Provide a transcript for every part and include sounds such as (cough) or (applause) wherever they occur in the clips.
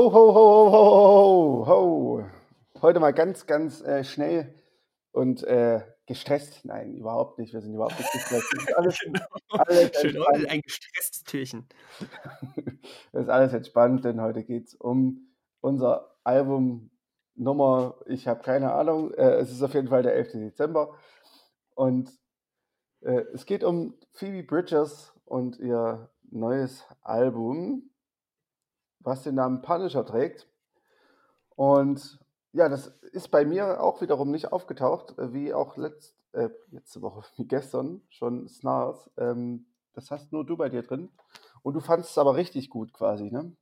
Ho, ho, ho, ho, ho, ho. Heute mal ganz, ganz äh, schnell und äh, gestresst. Nein, überhaupt nicht. Wir sind überhaupt nicht gestresst. Das ist alles, (laughs) Genau. alles Schön, entspannt. ein gestresstes Türchen. (laughs) Das ist alles entspannt, denn heute geht es um unser Album Nummer, ich habe keine Ahnung, äh, es ist auf jeden Fall der 11. Dezember. Und äh, es geht um Phoebe Bridgers und ihr neues Album, was den Namen Punisher trägt. Und ja, das ist bei mir auch wiederum nicht aufgetaucht, äh, wie auch letzt, äh, letzte Woche, (laughs) wie gestern schon Snars. Ähm, das hast nur du bei dir drin. Und du fandest es aber richtig gut quasi, ne?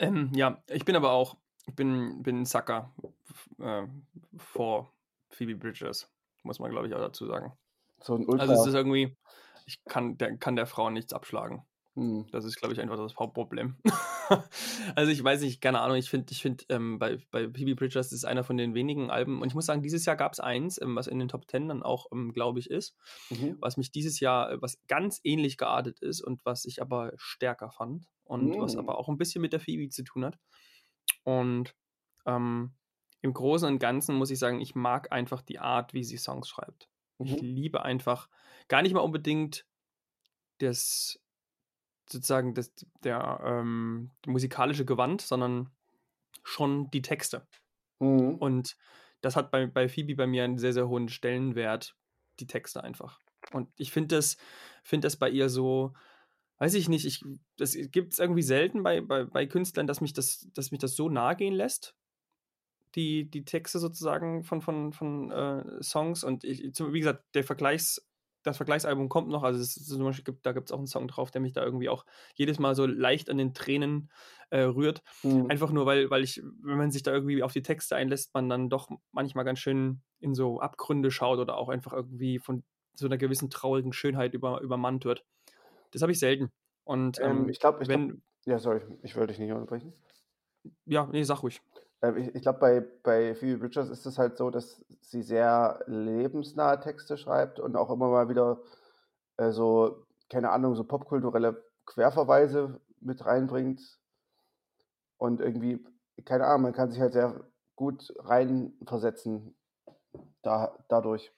Ähm, ja, ich bin aber auch, ich bin, bin ein Sucker äh, vor Phoebe Bridgers, muss man glaube ich auch dazu sagen. So ein Ultra. Also es ist irgendwie, ich kann der, kann der Frau nichts abschlagen. Hm. Das ist, glaube ich, einfach das Hauptproblem. (laughs) also ich weiß nicht, keine Ahnung, ich finde, ich finde, ähm, bei, bei Phoebe Bridgers ist einer von den wenigen Alben, und ich muss sagen, dieses Jahr gab es eins, ähm, was in den Top Ten dann auch, ähm, glaube ich, ist, Mhm. was mich dieses Jahr, äh, was ganz ähnlich geartet ist und was ich aber stärker fand und was Mm. aber auch ein bisschen mit der Phoebe zu tun hat. Und ähm, im Großen und Ganzen muss ich sagen, ich mag einfach die Art, wie sie Songs schreibt. Ich Mhm. liebe einfach gar nicht mal unbedingt das sozusagen das, der ähm, musikalische Gewand, sondern schon die Texte. Mhm. Und das hat bei, bei Phoebe bei mir einen sehr, sehr hohen Stellenwert, die Texte einfach. Und ich finde das, find das bei ihr so, weiß ich nicht, ich, das gibt es irgendwie selten bei, bei, bei Künstlern, dass mich das, dass mich das so nahe gehen lässt, die, die Texte sozusagen von, von, von äh, Songs. Und ich, wie gesagt, der Vergleichs, das Vergleichsalbum kommt noch, also es ist zum Beispiel, gibt, da gibt es auch einen Song drauf, der mich da irgendwie auch jedes Mal so leicht an den Tränen äh, rührt. Mhm. Einfach nur, weil, weil ich, wenn man sich da irgendwie auf die Texte einlässt, man dann doch manchmal ganz schön in so Abgründe schaut oder auch einfach irgendwie von so einer gewissen traurigen Schönheit über, übermannt wird. Das habe ich selten. Und Ähm, ähm, ich glaube, ich glaub, wenn, ja, sorry, ich wollte dich nicht unterbrechen. ja, nee, sag ruhig. Ähm, ich ich glaube, bei, bei Phoebe Bridgers ist es halt so, dass sie sehr lebensnahe Texte schreibt und auch immer mal wieder äh, so, keine Ahnung, so popkulturelle Querverweise mit reinbringt. Und irgendwie, keine Ahnung, man kann sich halt sehr gut reinversetzen da, dadurch.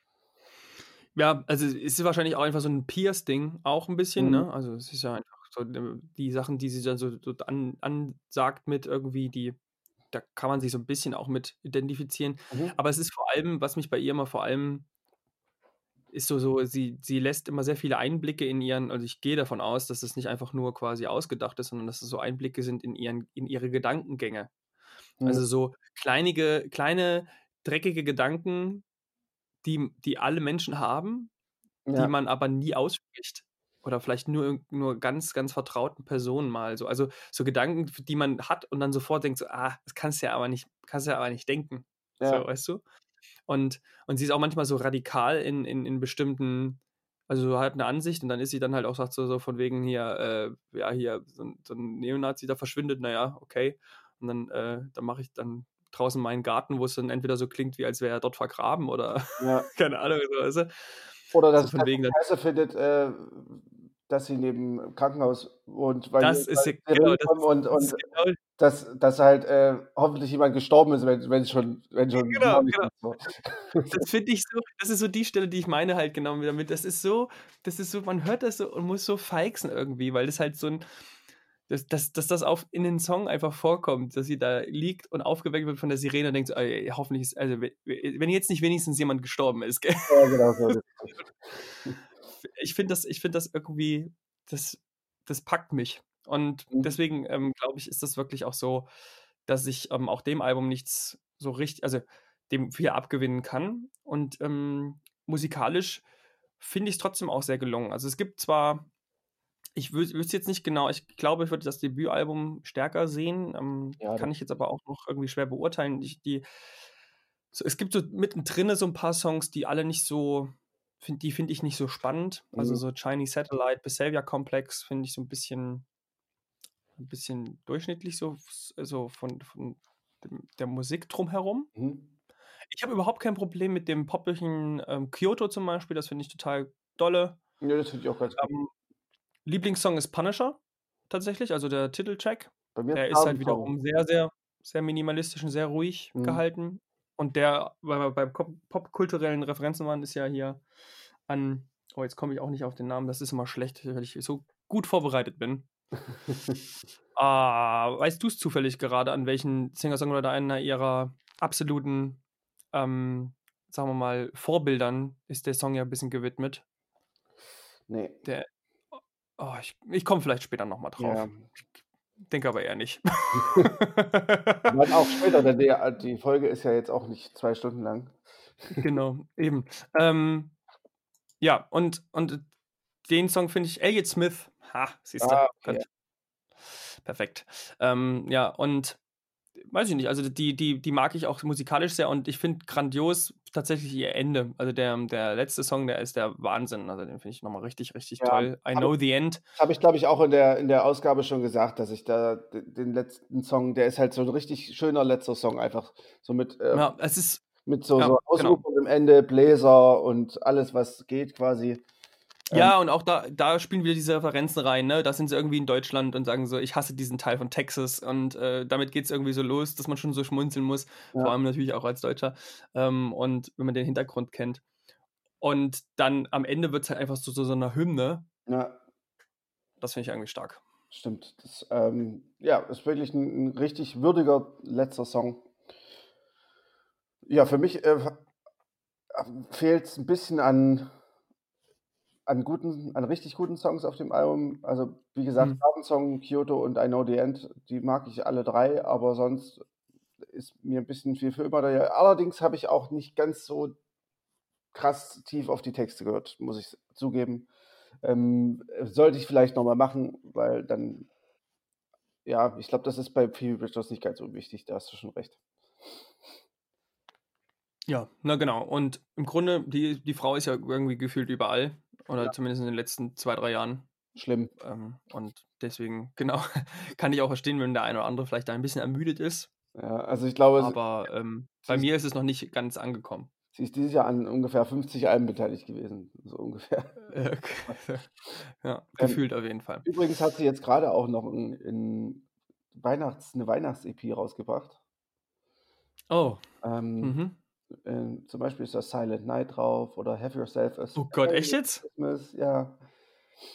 Ja, also es ist wahrscheinlich auch einfach so ein Pierce-Ding, auch ein bisschen, Mhm. ne? Also es ist ja einfach so die Sachen, die sie dann so, so an, ansagt mit irgendwie, die, da kann man sich so ein bisschen auch mit identifizieren. Mhm. Aber es ist vor allem, was mich bei ihr immer vor allem ist so, so, sie, sie lässt immer sehr viele Einblicke in ihren, also ich gehe davon aus, dass das nicht einfach nur quasi ausgedacht ist, sondern dass es so Einblicke sind in ihren, in ihre Gedankengänge. Also Mhm. so kleinige, kleine, dreckige Gedanken, die, die alle Menschen haben, die Ja, man aber nie ausspricht. Oder vielleicht nur, nur ganz, ganz vertrauten Personen mal so. Also so Gedanken, die man hat und dann sofort denkt so, ah, das kannst du ja aber nicht, kannst du ja aber nicht denken. So, ja. weißt du? Und, und sie ist auch manchmal so radikal in, in, in bestimmten, also hat eine Ansicht und dann ist sie dann halt auch, sagt so, so von wegen hier, äh, ja, hier, so, ein- so ein Neonazi da verschwindet, naja, okay. Und dann, äh, dann mache ich dann draußen meinen Garten, wo es dann entweder so klingt, wie als wäre er dort vergraben oder ja. (laughs) keine Ahnung, so, weißt du? Oder So dass, von dass sie wegen, scheiße findet, äh, dass sie neben dem Krankenhaus wohnt, weil das ist genau, das und, und ist genau, dass, dass halt äh, hoffentlich jemand gestorben ist, wenn, wenn schon, wenn schon genau, genau. So. Das finde ich so, das ist so die Stelle, die ich meine halt genau damit. Das ist so, das ist so, man hört das so und muss so feixen irgendwie, weil das halt so ein, dass, dass, dass das auf, in den Song einfach vorkommt, dass sie da liegt und aufgeweckt wird von der Sirene und denkt so, ey, hoffentlich ist, also we- we- wenn jetzt nicht wenigstens jemand gestorben ist, gell? Ja, genau so. (laughs) Ich finde das, ich finde das irgendwie, das, das packt mich. Und Mhm. deswegen ähm, glaube ich, ist das wirklich auch so, dass ich ähm, auch dem Album nichts so richtig, also dem viel abgewinnen kann. Und ähm, musikalisch finde ich es trotzdem auch sehr gelungen. Also es gibt zwar, ich wü- wüsste jetzt nicht genau, ich glaube, ich würde das Debütalbum stärker sehen, ähm, Ja, kann ich jetzt aber auch noch irgendwie schwer beurteilen. Ich, die, so, es gibt so mittendrin so ein paar Songs, die alle nicht so, find, die finde ich nicht so spannend. Also mhm. so Chinese Satellite, Besavia Complex finde ich so ein bisschen, ein bisschen durchschnittlich so, so von, von der Musik drumherum. Mhm. Ich habe überhaupt kein Problem mit dem poppigen ähm, Kyoto zum Beispiel, das finde ich total dolle. Ja, das finde ich auch ganz gut. Ähm, Lieblingssong ist Punisher, tatsächlich, also der Titeltrack. Bei mir Der ist halt wiederum sehr, sehr, sehr minimalistisch und sehr ruhig Mhm. gehalten. Und der, weil wir bei Pop- popkulturellen Referenzen waren, ist ja hier an, oh, jetzt komme ich auch nicht auf den Namen, das ist immer schlecht, weil ich so gut vorbereitet bin. (laughs) Ah, weißt du es zufällig gerade, an welchen Singer-Songwriter einer ihrer absoluten, ähm, sagen wir mal, Vorbildern ist der Song ja ein bisschen gewidmet? Nee. Der, oh, ich, ich komme vielleicht später nochmal drauf. Ja. Denke aber eher nicht. (laughs) Dann auch später, denn die, die Folge ist ja jetzt auch nicht zwei Stunden lang. genau, eben. Ähm, ja, und, und den Song finde ich, Elliot Smith, ha, siehst du, Ah. Gott. perfekt. Ähm, ja, und weiß ich nicht, also die, die, die mag ich auch musikalisch sehr und ich finde grandios tatsächlich ihr Ende. Also der, der letzte Song, der ist der Wahnsinn. Also den finde ich nochmal richtig, richtig Ja, toll. I know the end. Habe ich, glaube ich, auch in der, in der Ausgabe schon gesagt, dass ich da den letzten Song, der ist halt so ein richtig schöner letzter Song, einfach so mit, äh, Ja, es ist, mit so, ja, so genau. Ausruf am Ende, Bläser und alles, was geht quasi. Ja, und auch da, da spielen wieder diese Referenzen rein, ne? Da sind sie irgendwie in Deutschland und sagen so, ich hasse diesen Teil von Texas und äh, damit geht es irgendwie so los, dass man schon so schmunzeln muss, Ja. vor allem natürlich auch als Deutscher ähm, und wenn man den Hintergrund kennt. Und dann am Ende wird es halt einfach so, so, so eine Hymne. Ja, Das finde ich irgendwie stark. stimmt. Das, ähm, ja, ist wirklich ein, ein richtig würdiger letzter Song. Ja, für mich äh, fehlt es ein bisschen an, an guten, an richtig guten Songs auf dem Album. Also, wie gesagt, Hm. Song, Kyoto und I Know the End, die mag ich alle drei, aber sonst ist mir ein bisschen viel für immer da. Allerdings habe ich auch nicht ganz so krass tief auf die Texte gehört, muss ich zugeben. Ähm, sollte ich vielleicht nochmal machen, weil dann, ja, ich glaube, das ist bei Phoebe Bridgers nicht ganz so wichtig, da hast du schon recht. Ja, na genau. Und im Grunde, die, die Frau ist ja irgendwie gefühlt überall. Oder Ja. zumindest in den letzten zwei, drei Jahren. Schlimm. Ähm, und deswegen, (laughs) genau, kann ich auch verstehen, wenn der eine oder andere vielleicht da ein bisschen ermüdet ist. Ja, also ich glaube, Aber ähm, bei mir ist es noch nicht ganz angekommen. sie ist dieses Jahr an ungefähr 50 Alben beteiligt gewesen, so ungefähr. Äh, (laughs) ja, gefühlt auf jeden Fall. Übrigens hat sie jetzt gerade auch noch ein, ein Weihnachts-, eine Weihnachts-EP rausgebracht. Oh, Ähm, mhm. Ähm, zum Beispiel ist da Silent Night drauf oder Have Yourself a oh Gott, echt jetzt? Christmas, ja.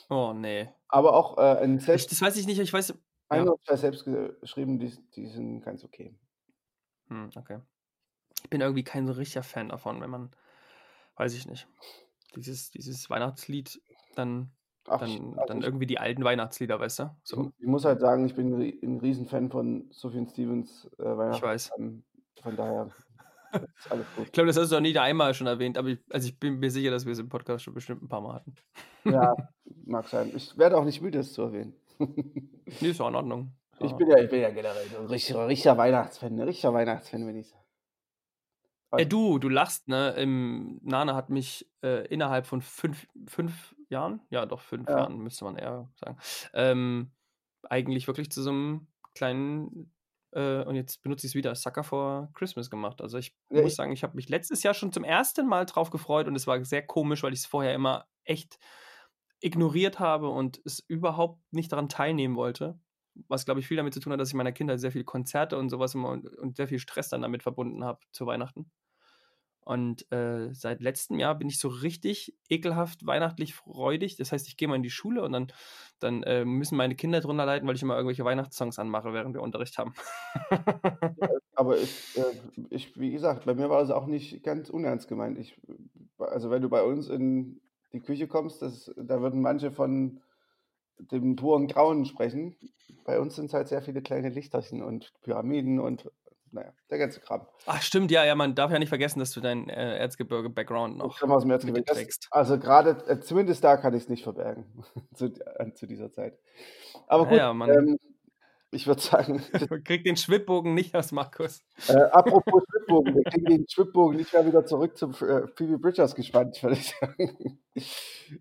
Oh nee. Aber auch äh, ein Ich, Set, das weiß ich nicht, ich weiß. ein Ja. oder zwei selbst geschrieben, die, die sind ganz okay. Hm, okay. Ich bin irgendwie kein so richtiger Fan davon, wenn man, weiß ich nicht, dieses, dieses Weihnachtslied, dann, Ach, ich- dann, also dann ich, irgendwie die alten Weihnachtslieder, weißt du? So, ich muss halt sagen, ich bin ein Rie- ein Riesenfan von Sophie Stevens äh, ich weiß. Von daher. Ich glaube, das hast du auch nie einmal schon erwähnt, aber ich, also ich bin mir sicher, dass wir es im Podcast schon bestimmt ein paar Mal hatten. Ja, (laughs) mag sein. Ich werde auch nicht müde, es zu erwähnen. (laughs) Nee, ist auch in Ordnung. Ich bin ja, ich bin ja generell ein richtiger, richtiger Weihnachtsfan, ein richtiger Weihnachtsfan, wenn ich. Äh, du, du lachst, ne? Im, Nana hat mich äh, innerhalb von fünf, fünf Jahren, ja doch, fünf Ja. Jahren müsste man eher sagen, ähm, eigentlich wirklich zu so einem kleinen, äh, und jetzt benutze ich es wieder, Sucker for Christmas gemacht. Also ich Ja, muss ich- sagen, ich habe mich letztes Jahr schon zum ersten Mal drauf gefreut und es war sehr komisch, weil ich es vorher immer echt ignoriert habe und es überhaupt nicht daran teilnehmen wollte. Was, glaube ich, viel damit zu tun hat, dass ich in meiner Kindheit sehr viele Konzerte und sowas immer und, und sehr viel Stress dann damit verbunden habe zu Weihnachten. Und äh, seit letztem Jahr bin ich so richtig ekelhaft weihnachtlich freudig. Das heißt, ich gehe mal in die Schule und dann, dann äh, müssen meine Kinder drunter leiden, weil ich immer irgendwelche Weihnachtssongs anmache, während wir Unterricht haben. Aber ich, äh, ich, wie gesagt, bei mir war es auch nicht ganz unernst gemeint. Ich, also wenn du bei uns in die Küche kommst, das, da würden manche von dem puren Grauen sprechen. Bei uns sind es halt sehr viele kleine Lichterchen und Pyramiden und naja, der ganze Kram. Ach, stimmt, ja, ja, man darf ja nicht vergessen, dass du deinen äh, Erzgebirge-Background Ich noch komme aus dem Erzgebirge. Das, also gerade, äh, zumindest da kann ich es nicht verbergen, (laughs) zu, äh, zu dieser Zeit. Aber gut, man ähm, ich würde sagen, (laughs) kriegt den Schwibbogen nicht aus Markus. Äh, apropos Schwibbogen, wir kriegen den Schwibbogen nicht mehr wieder zurück zum äh, Phoebe Bridgers gespannt, (laughs) würde ich sagen.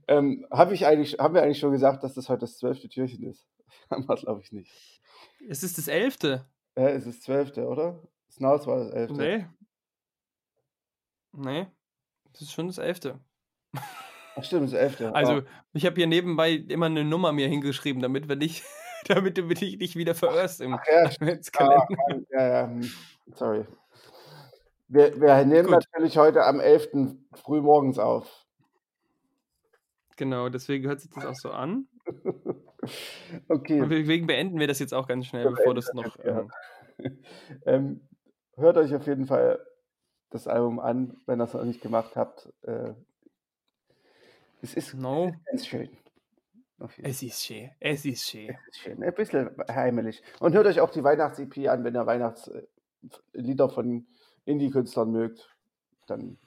ähm, hab ich eigentlich, haben wir eigentlich schon gesagt, dass das heute das zwölfte Türchen ist? haben wir, glaube ich, nicht. Es ist das elfte. Äh, es ist das zwölfte, oder? Snaus war das elfte. Nee. Nee. Das ist schon das elfte. Ach stimmt, das elfte. Also, Ah, ich habe hier nebenbei immer eine Nummer mir hingeschrieben, damit wir nicht (laughs) damit du dich nicht wieder verirrst im Ach ja, (laughs) Adventskalender. Ah, ja, ja, hm, sorry. Wir, wir nehmen Gut. natürlich heute am 11. früh morgens auf. Genau, deswegen hört sich das auch so an. (laughs) (laughs) Okay. Und deswegen beenden wir das jetzt auch ganz schnell, Wir bevor das noch. das jetzt, Ähm, (laughs) ähm, hört euch auf jeden Fall das Album an, wenn ihr es noch nicht gemacht habt. Äh, es ist no, ganz schön. Es ist schön. Es ist schön. Es ist schön. Ein bisschen heimelig. Und hört euch auch die Weihnachts-EP an, wenn ihr Weihnachtslieder von Indie-Künstlern mögt. Dann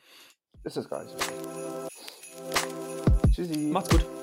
ist es gar nicht so. Tschüssi. Macht's gut.